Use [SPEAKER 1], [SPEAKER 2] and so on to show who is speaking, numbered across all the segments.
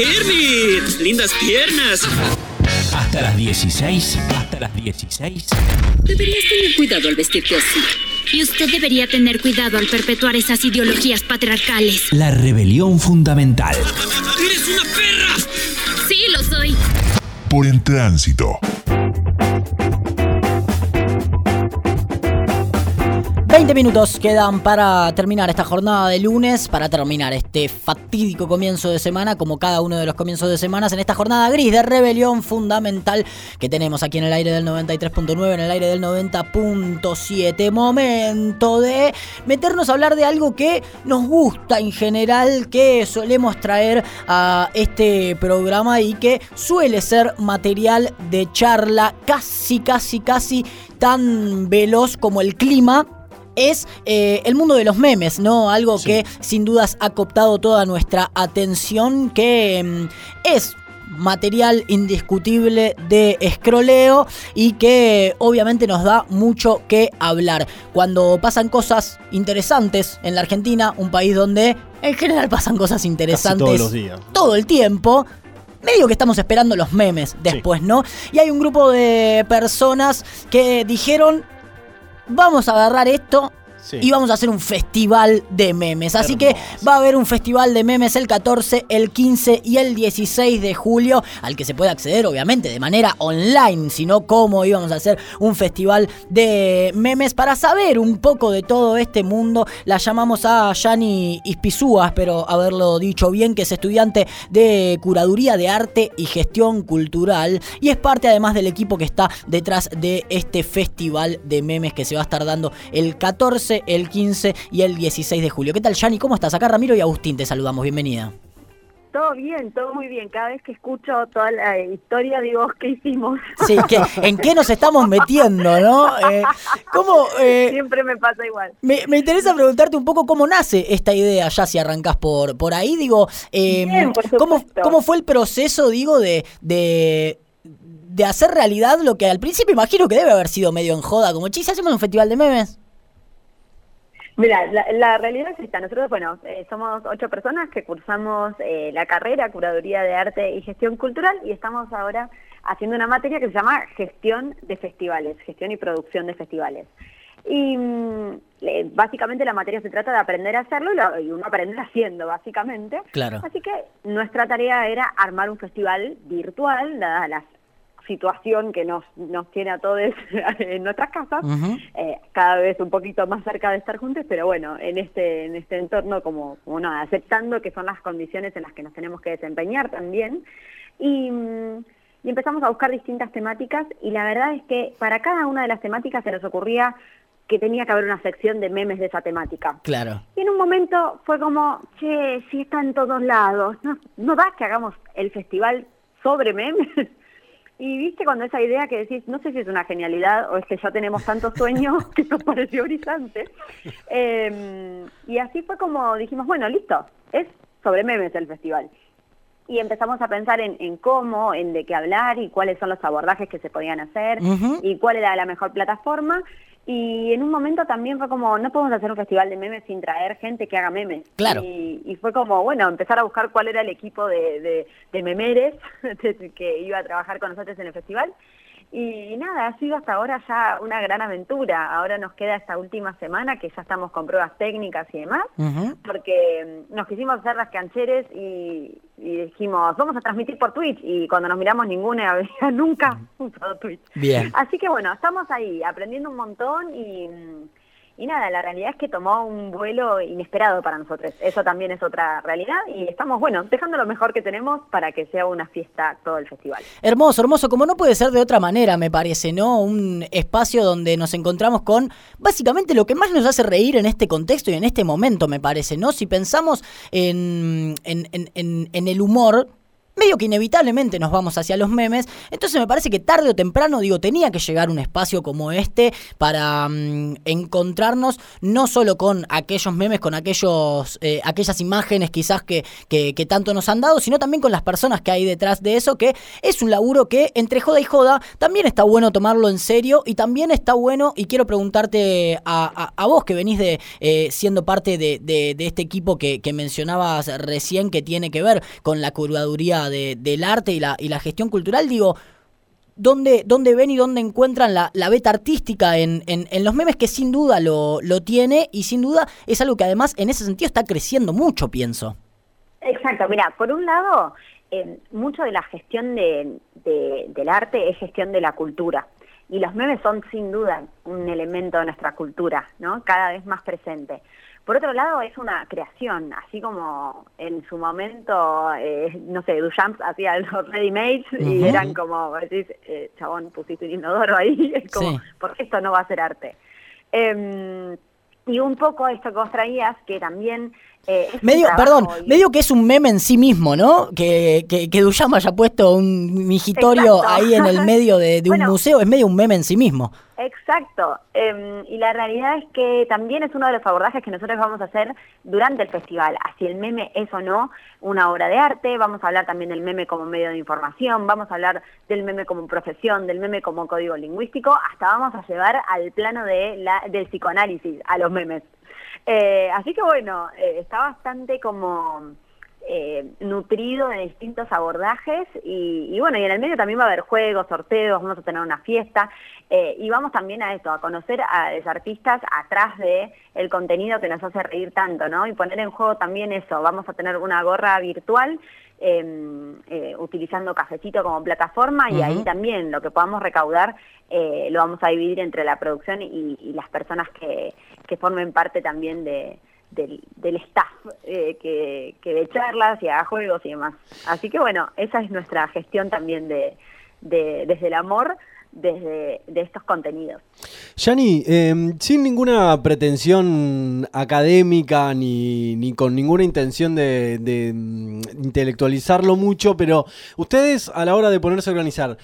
[SPEAKER 1] Kermit! ¡Lindas piernas!
[SPEAKER 2] Hasta las 16, hasta las 16.
[SPEAKER 3] Deberías tener cuidado al vestirte así.
[SPEAKER 4] Y usted debería tener cuidado al perpetuar esas ideologías patriarcales.
[SPEAKER 2] La rebelión fundamental.
[SPEAKER 1] ¡Eres una perra!
[SPEAKER 4] Sí, lo soy.
[SPEAKER 5] Por en tránsito.
[SPEAKER 6] 20 minutos quedan para terminar esta jornada de lunes, para terminar este fatídico comienzo de semana, como cada uno de los comienzos de semanas, en esta jornada gris de rebelión fundamental que tenemos aquí en el aire del 93.9, en el aire del 90.7. Momento de meternos a hablar de algo que nos gusta en general, que solemos traer a este programa y que suele ser material de charla casi, casi, casi tan veloz como el clima es eh, el mundo de los memes, ¿no? Algo que sin dudas ha cooptado toda nuestra atención, que mm, es material indiscutible de escroleo y que obviamente nos da mucho que hablar. Cuando pasan cosas interesantes en la Argentina, un país donde en general pasan cosas interesantes
[SPEAKER 7] todos los días.
[SPEAKER 6] todo el tiempo, medio que estamos esperando los memes después, ¿no? Y hay un grupo de personas que dijeron, vamos a agarrar esto.
[SPEAKER 7] Sí.
[SPEAKER 6] Y vamos a hacer un festival de memes. Así que va a haber un festival de memes el 14, el 15 y el 16 de julio, al que se puede acceder obviamente de manera online, sino cómo íbamos a hacer un festival de memes para saber un poco de todo este mundo. La llamamos a Yani Ispizúa, espero haberlo dicho bien, que es estudiante de curaduría de arte y gestión cultural y es parte además del equipo que está detrás de este festival de memes que se va a estar dando el 14, el 15 y el 16 de julio. ¿Qué tal, Yani? ¿Cómo estás? Acá Ramiro y Agustín te saludamos. Bienvenida.
[SPEAKER 8] Todo bien, todo muy bien. Cada vez que escucho toda la historia digo, ¿qué hicimos?
[SPEAKER 6] Sí, que, ¿en qué nos estamos metiendo, no? Eh, ¿Cómo...? eh,
[SPEAKER 8] Siempre me pasa igual.
[SPEAKER 6] me, me interesa preguntarte un poco cómo nace esta idea, ya si arrancás por, por ahí, digo, eh,
[SPEAKER 8] Bien, por
[SPEAKER 6] ¿cómo,
[SPEAKER 8] supuesto.
[SPEAKER 6] ¿cómo fue el proceso, digo, de, de, de hacer realidad lo que al principio imagino que debe haber sido medio en joda, como, chis, hacemos un festival de memes?
[SPEAKER 8] Mira, la, la realidad es esta. Nosotros, bueno, eh, somos ocho personas que cursamos eh, la carrera Curaduría de Arte y Gestión Cultural y estamos ahora haciendo una materia que se llama Gestión de Festivales, Gestión y Producción de Festivales. Y mm, básicamente la materia se trata de aprender a hacerlo y, lo- y uno aprende haciendo, básicamente.
[SPEAKER 6] Claro.
[SPEAKER 8] Así que nuestra tarea era armar un festival virtual, dada la situación que nos, nos tiene a todos en nuestras casas, eh, cada vez un poquito más cerca de estar juntos, pero bueno, en este, en este entorno como, como nada, aceptando que son las condiciones en las que nos tenemos que desempeñar también. Y, mm, y empezamos a buscar distintas temáticas y la verdad es que para cada una de las temáticas se nos ocurría que tenía que haber una sección de memes de esa temática.
[SPEAKER 6] Claro.
[SPEAKER 8] Y en un momento fue como, che, si está en todos lados, no, no da que hagamos el festival sobre memes. Y viste cuando esa idea que decís, no sé si es una genialidad o es que ya tenemos tantos sueños que nos pareció brillante. Eh, y así fue como dijimos, bueno, listo, es sobre memes el festival. Y empezamos a pensar en, en cómo, en de qué hablar y cuáles son los abordajes que se podían hacer y cuál era la mejor plataforma. Y en un momento también fue como, no podemos hacer un festival de memes sin traer gente que haga memes.
[SPEAKER 6] Claro.
[SPEAKER 8] Y, y fue como, bueno, empezar a buscar cuál era el equipo de, de, de memeres que iba a trabajar con nosotros en el festival. Y nada, ha sido hasta ahora ya una gran aventura. Ahora nos queda esta última semana que ya estamos con pruebas técnicas y demás porque mm, nos quisimos hacer las cancheres y, y dijimos, vamos a transmitir por Twitch. Y cuando nos miramos, ninguna había nunca usado Twitch.
[SPEAKER 6] Bien.
[SPEAKER 8] Así que bueno, estamos ahí aprendiendo un montón y, mm, y nada, la realidad es que tomó un vuelo inesperado para nosotros. Eso también es otra realidad y estamos, bueno, dejando lo mejor que tenemos para que sea una fiesta todo el festival.
[SPEAKER 6] Hermoso, hermoso, como no puede ser de otra manera, me parece, ¿no? Un espacio donde nos encontramos con básicamente lo que más nos hace reír en este contexto y en este momento, me parece, ¿no? Si pensamos en, en, en- en- el humor, medio que inevitablemente nos vamos hacia los memes. Entonces me parece que tarde o temprano, digo, tenía que llegar un espacio como este para mm, encontrarnos no solo con aquellos memes, con aquellos, eh, aquellas imágenes quizás que, que, tanto nos han dado, sino también con las personas que hay detrás de eso, que es un laburo que entre joda y joda también está bueno tomarlo en serio y también está bueno, y quiero preguntarte a, a- vos que venís de eh, siendo parte de, de- de este equipo que, que mencionabas recién que tiene que ver con la curaduría de- del arte y la, y la gestión cultural, digo, ¿Dónde, dónde ven y dónde encuentran la, beta artística en, en- los memes que sin duda lo, tiene y sin duda es algo que además en ese sentido está creciendo mucho, pienso.
[SPEAKER 8] Exacto, mira, por un lado, eh, mucho de la gestión de- del arte es gestión de la cultura. Y los memes son sin duda un elemento de nuestra cultura, ¿no? Cada vez más presente. Por otro lado, es una creación, así como en su momento, eh, no sé, Duchamp hacía los ready-made y eran como, decís, eh, chabón, pusiste un inodoro ahí, es como,
[SPEAKER 6] Sí.
[SPEAKER 8] ¿por qué esto no va a ser arte? Em, y un poco esto que vos traías, que también... eh,
[SPEAKER 6] Medio, perdón,
[SPEAKER 8] y-
[SPEAKER 6] medio que es un meme en sí mismo, ¿no? Que, que, que Duchamp haya puesto un migitorio ahí en el medio de, de un museo, es medio un meme en sí mismo.
[SPEAKER 8] Exacto. Eh, y la realidad es que también es uno de los abordajes que nosotros vamos a hacer durante el festival. Así el meme es o no una obra de arte, vamos a hablar también del meme como medio de información, vamos a hablar del meme como profesión, del meme como código lingüístico, hasta vamos a llevar al plano de la, del psicoanálisis a los memes. Eh, así que bueno, eh, está bastante como eh, nutrido de distintos abordajes y, y bueno, y en el medio también va a haber juegos, sorteos, vamos a tener una fiesta eh, y vamos también a esto, a conocer a los artistas atrás de el contenido que nos hace reír tanto, ¿no? Y poner en juego también eso, vamos a tener una gorra virtual eh, eh, utilizando Cafecito como plataforma y ahí también lo que podamos recaudar eh, lo vamos a dividir entre la producción y, y las personas que, que formen parte también de, del, del staff eh, que, que dé charlas y haga juegos y demás. Así que bueno, esa es nuestra gestión también de, de- desde el amor, desde de estos contenidos.
[SPEAKER 7] Yani, eh, sin ninguna pretensión académica ni, ni con ninguna intención de, de, mm, intelectualizarlo mucho, pero ustedes a la hora de ponerse a organizar,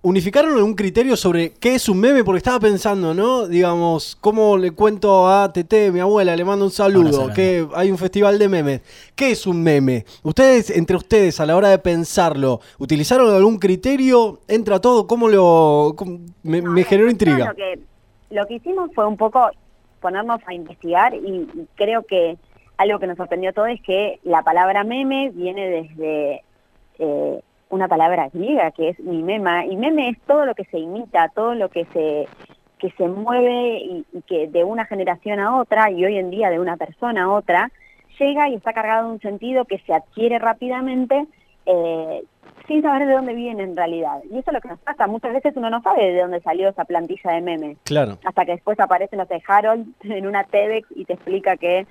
[SPEAKER 7] ¿unificaron algún criterio sobre qué es un meme? Porque estaba pensando, ¿no? Digamos, ¿cómo le cuento a Tete, mi abuela, le mando un saludo, que hay un festival de memes? ¿Qué es un meme? Ustedes, entre ustedes, a la hora de pensarlo, ¿utilizaron algún criterio? ¿Entra todo? ¿Cómo lo...? cómo- me,
[SPEAKER 8] No,
[SPEAKER 7] me
[SPEAKER 8] no,
[SPEAKER 7] generó intriga.
[SPEAKER 8] Lo que, lo que hicimos fue un poco ponernos a investigar y, y creo que algo que nos sorprendió todo es que la palabra meme viene desde eh, una palabra griega que es mimema y meme es todo lo que se imita, todo lo que se que se mueve y, y que de una generación a otra y hoy en día de una persona a otra llega y está cargado de un sentido que se adquiere rápidamente eh, sin saber de dónde viene en realidad. Y eso es lo que nos pasa. Muchas veces uno no sabe de dónde salió esa plantilla de memes.
[SPEAKER 7] Claro.
[SPEAKER 8] Hasta que después aparece, no sé, Harold en una TEDx y te explica que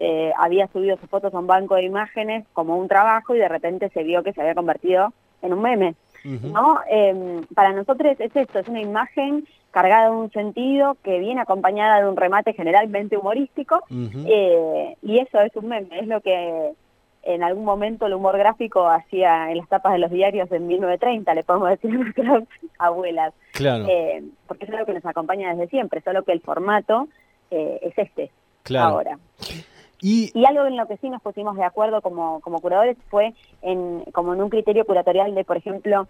[SPEAKER 8] eh, había subido sus fotos a un banco de imágenes como un trabajo y de repente se vio que se había convertido en un meme. ¿no? Eh, para nosotros es esto, es una imagen cargada de un sentido que viene acompañada de un remate generalmente humorístico eh, y eso es un meme, es lo que en algún momento el humor gráfico hacía en las tapas de los diarios en 1930, le podemos decir a nuestras abuelas,
[SPEAKER 7] Claro,
[SPEAKER 8] eh, porque es algo que nos acompaña desde siempre, solo que el formato eh, es este
[SPEAKER 7] claro.
[SPEAKER 8] ahora.
[SPEAKER 7] Y
[SPEAKER 8] Y algo en lo que sí nos pusimos de acuerdo como, como curadores fue en, como en un criterio curatorial de, por ejemplo,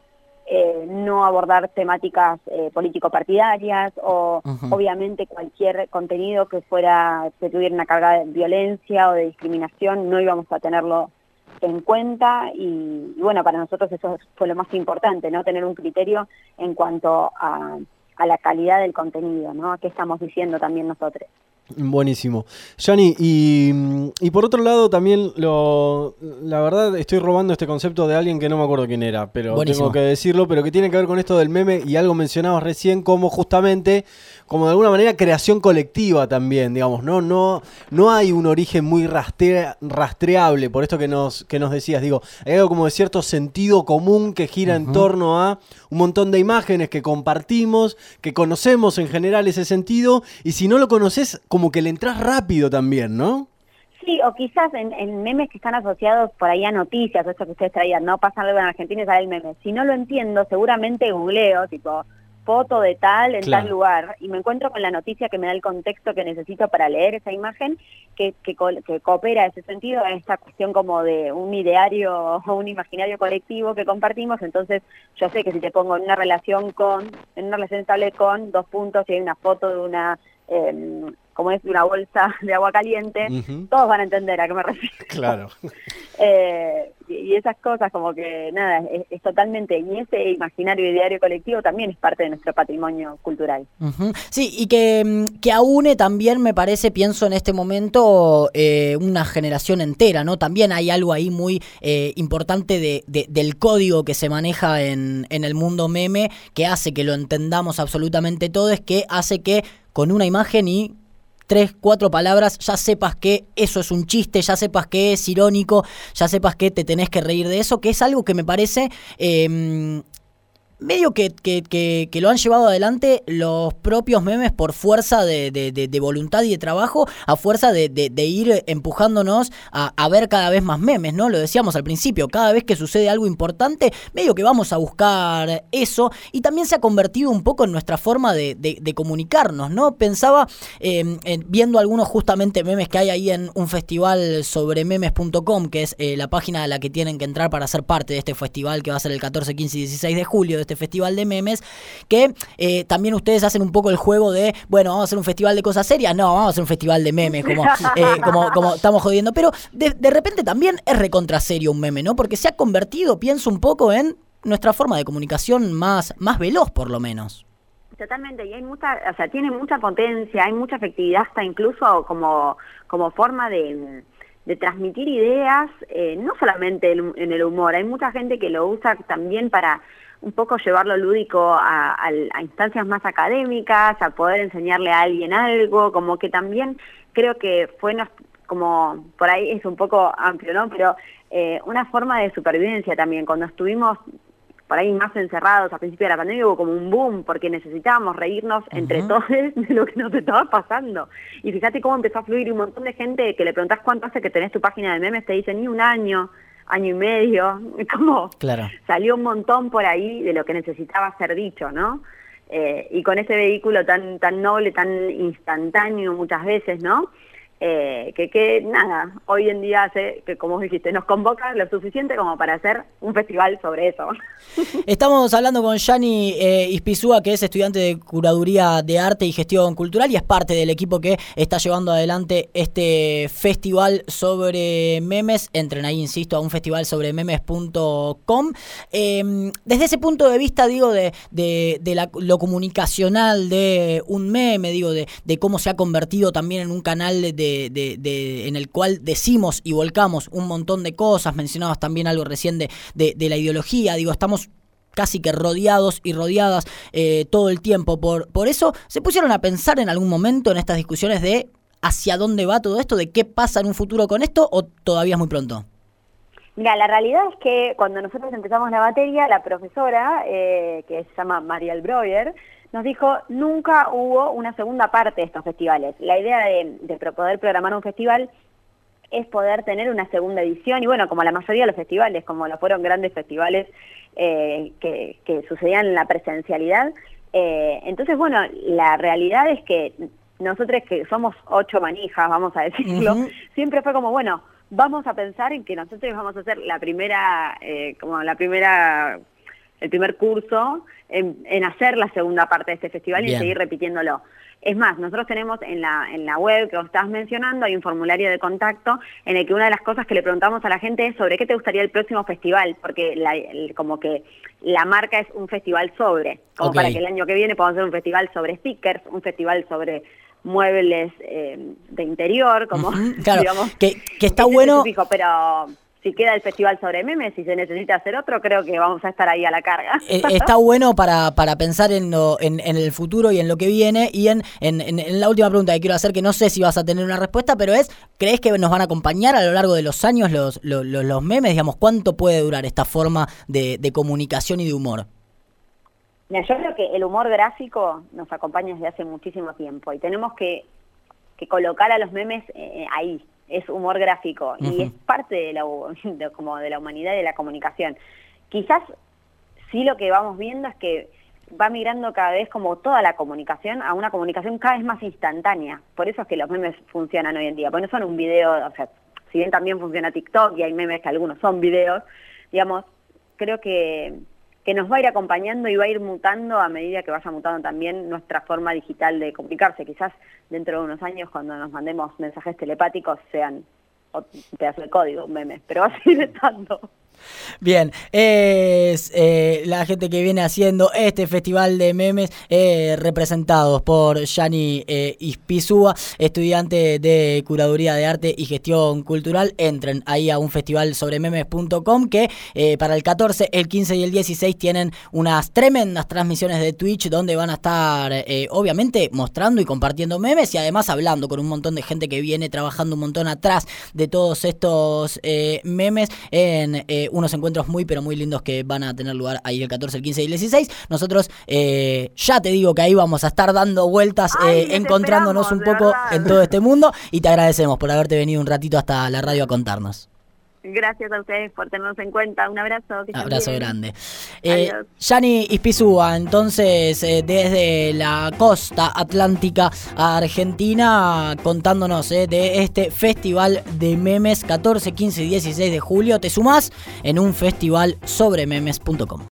[SPEAKER 8] eh, no abordar temáticas eh, político-partidarias o obviamente cualquier contenido que fuera que tuviera una carga de violencia o de discriminación no íbamos a tenerlo en cuenta y, y bueno, para nosotros eso fue lo más importante, ¿no? Tener un criterio en cuanto a, a la calidad del contenido, ¿no? A qué estamos diciendo también nosotros.
[SPEAKER 7] Buenísimo. Yani, y, y por otro lado también lo la verdad estoy robando este concepto de alguien que no me acuerdo quién era, pero
[SPEAKER 6] Buenísimo.
[SPEAKER 7] tengo que decirlo, pero que tiene que ver con esto del meme y algo mencionabas recién como justamente como de alguna manera creación colectiva también, digamos, no no no hay un origen muy rastre- rastreable, por esto que nos que nos decías, digo, hay algo como de cierto sentido común que gira en torno a un montón de imágenes que compartimos, que conocemos en general ese sentido, y si no lo conoces, como que le entras rápido también, ¿no?
[SPEAKER 8] Sí, o quizás en, en memes que están asociados por ahí a noticias, o esto que ustedes traían, no pasa algo en Argentina y sale el meme. Si no lo entiendo, seguramente googleo, tipo, foto de tal en
[SPEAKER 7] Claro.
[SPEAKER 8] tal lugar, y me encuentro con la noticia que me da el contexto que necesito para leer esa imagen, que, que, que coopera en ese sentido a esta cuestión como de un ideario o un imaginario colectivo que compartimos, entonces yo sé que si te pongo en una relación con, en una relación estable con dos puntos y hay una foto de una, eh, como es, de una bolsa de agua caliente, todos van a entender a qué me refiero.
[SPEAKER 7] Claro.
[SPEAKER 8] Eh, y, esas cosas como que nada, es, es totalmente, y ese imaginario ideario colectivo también es parte de nuestro patrimonio cultural.
[SPEAKER 6] Sí, y que, mm, que aúne también, me parece, pienso en este momento, eh, una generación entera, ¿no? También hay algo ahí muy eh, importante de, de- del código que se maneja en, en el mundo meme, que hace que lo entendamos absolutamente todo, es que hace que con una imagen y tres, cuatro palabras, ya sepas que eso es un chiste, ya sepas que es irónico, ya sepas que te tenés que reír de eso, que es algo que me parece eh, medio que, que- que- lo han llevado adelante los propios memes por fuerza de, de- voluntad y de trabajo, a fuerza de, ir empujándonos a, ver cada vez más memes, ¿no? Lo decíamos al principio, cada vez que sucede algo importante, medio que vamos a buscar eso, y también se ha convertido un poco en nuestra forma de, comunicarnos, ¿no? Pensaba, en- viendo algunos justamente memes que hay ahí en un festival sobre memes.com, que es eh, la página a la que tienen que entrar para ser parte de este festival que va a ser el 14, 15 y 16 de julio de este festival de memes, que eh, también ustedes hacen un poco el juego de, bueno, vamos a hacer un festival de cosas serias, no, vamos a hacer un festival de memes, como, eh, como, como estamos jodiendo, pero de, de repente también es recontra serio un meme, ¿no? Porque se ha convertido, pienso un poco, en nuestra forma de comunicación más, más veloz, por lo menos.
[SPEAKER 8] Totalmente, y hay mucha, o sea, tiene mucha potencia, hay mucha efectividad hasta incluso como, como forma de, de transmitir ideas, eh, no solamente en el humor, hay mucha gente que lo usa también para un poco llevarlo lúdico a instancias más académicas, a poder enseñarle a alguien algo, como que también creo que fue nos- como, por ahí es un poco amplio, ¿no? Pero eh, una forma de supervivencia también, cuando estuvimos por ahí más encerrados a principio de la pandemia hubo como un boom porque necesitábamos reírnos entre todos de lo que nos estaba pasando. Y fíjate cómo empezó a fluir un montón de gente que le preguntás cuánto hace que tenés tu página de memes, te dicen ni un año, año y medio, como
[SPEAKER 6] Claro.
[SPEAKER 8] salió un montón por ahí de lo que necesitaba ser dicho, ¿no? Eh, y con ese vehículo tan tan noble, tan instantáneo muchas veces, ¿no? Eh, que, nada, hoy en día hace que, como dijiste, nos convoca lo suficiente como para hacer un festival sobre eso.
[SPEAKER 6] Estamos hablando con Yani eh, Ispizúa, que es estudiante de Curaduría de Arte y Gestión Cultural y es parte del equipo que está llevando adelante este festival sobre memes. Entren ahí, insisto, a un festival sobre memes.com. Eh, desde ese punto de vista, digo, de, de- de lo comunicacional de un meme, digo, de, de cómo se ha convertido también en un canal de, de- en el cual decimos y volcamos un montón de cosas. Mencionabas también algo recién de la ideología. Digo, estamos casi que rodeados y rodeadas eh, todo el tiempo. Por, por eso, ¿se pusieron a pensar en algún momento en estas discusiones de hacia dónde va todo esto, de qué pasa en un futuro con esto o todavía es muy pronto?
[SPEAKER 8] Mira, la realidad es que cuando nosotros empezamos la materia, la profesora, eh, que se llama Mariel Breuer, nos dijo, nunca hubo una segunda parte de estos festivales. La idea de, poder programar un festival es poder tener una segunda edición, y bueno, como la mayoría de los festivales, como lo fueron grandes festivales eh, que, que sucedían en la presencialidad, eh, entonces, bueno, la realidad es que nosotros que somos ocho manijas, vamos a decirlo, siempre fue como, bueno, vamos a pensar en que nosotros vamos a hacer la primera, eh, como la primera, el primer curso en, en hacer la segunda parte de este festival y
[SPEAKER 6] Bien.
[SPEAKER 8] seguir repitiéndolo. Es más, nosotros tenemos en la, en la web que vos estabas mencionando, hay un formulario de contacto en el que una de las cosas que le preguntamos a la gente es sobre qué te gustaría el próximo festival, porque la- el- como que la marca es un festival sobre, como para que el año que viene podamos hacer un festival sobre stickers, un festival sobre muebles eh, de interior, como
[SPEAKER 6] claro,
[SPEAKER 8] digamos.
[SPEAKER 6] que- que está bueno-
[SPEAKER 8] fijo, pero si queda el festival sobre memes, si se necesita hacer otro, creo que vamos a estar ahí a la carga.
[SPEAKER 6] Eh, está bueno para, para pensar en, lo- en, en el futuro y en lo que viene. Y en, en, la última pregunta que quiero hacer, que no sé si vas a tener una respuesta, pero es, ¿crees que nos van a acompañar a lo largo de los años los, los, los- los memes? Digamos, ¿cuánto puede durar esta forma de, de comunicación y de humor?
[SPEAKER 8] Mira, yo creo que el humor gráfico nos acompaña desde hace muchísimo tiempo y tenemos que, que colocar a los memes eh, ahí, es humor gráfico y es parte de la, de, como de la humanidad y de la comunicación. Quizás sí lo que vamos viendo es que va migrando cada vez como toda la comunicación a una comunicación cada vez más instantánea. Por eso es que los memes funcionan hoy en día, porque no son un video, o sea, si bien también funciona TikTok y hay memes que algunos son videos, digamos, creo que, que nos va a ir acompañando y va a ir mutando a medida que vaya mutando también nuestra forma digital de comunicarse. Quizás dentro de unos años cuando nos mandemos mensajes telepáticos sean un pedazo de código, un meme, pero va a seguir estando.
[SPEAKER 6] Bien, es eh, la gente que viene haciendo este festival de memes eh, representados por Yani eh, Ispizúa, estudiante de Curaduría de Arte y Gestión Cultural. Entren ahí a un festival sobre memes.com que eh, para el 14, el 15 y el 16 tienen unas tremendas transmisiones de Twitch donde van a estar obviamente mostrando y compartiendo memes y además hablando con un montón de gente que viene trabajando un montón atrás de todos estos memes en eh, unos encuentros muy pero muy lindos que van a tener lugar ahí el 14, el 15 y el 16. Nosotros eh, ya te digo que ahí vamos a estar dando vueltas,
[SPEAKER 8] Ay,
[SPEAKER 6] eh, encontrándonos un poco en todo este mundo y te agradecemos por haberte venido un ratito hasta la radio a contarnos.
[SPEAKER 8] Gracias a ustedes por tenernos en cuenta. Un abrazo. que
[SPEAKER 6] Abrazo grande. Eh. Yani Ispizúa, entonces, eh, desde la costa atlántica argentina, contándonos eh, de este festival de memes 14, 15 y 16 de julio. Te sumás en un festival sobre memes.com.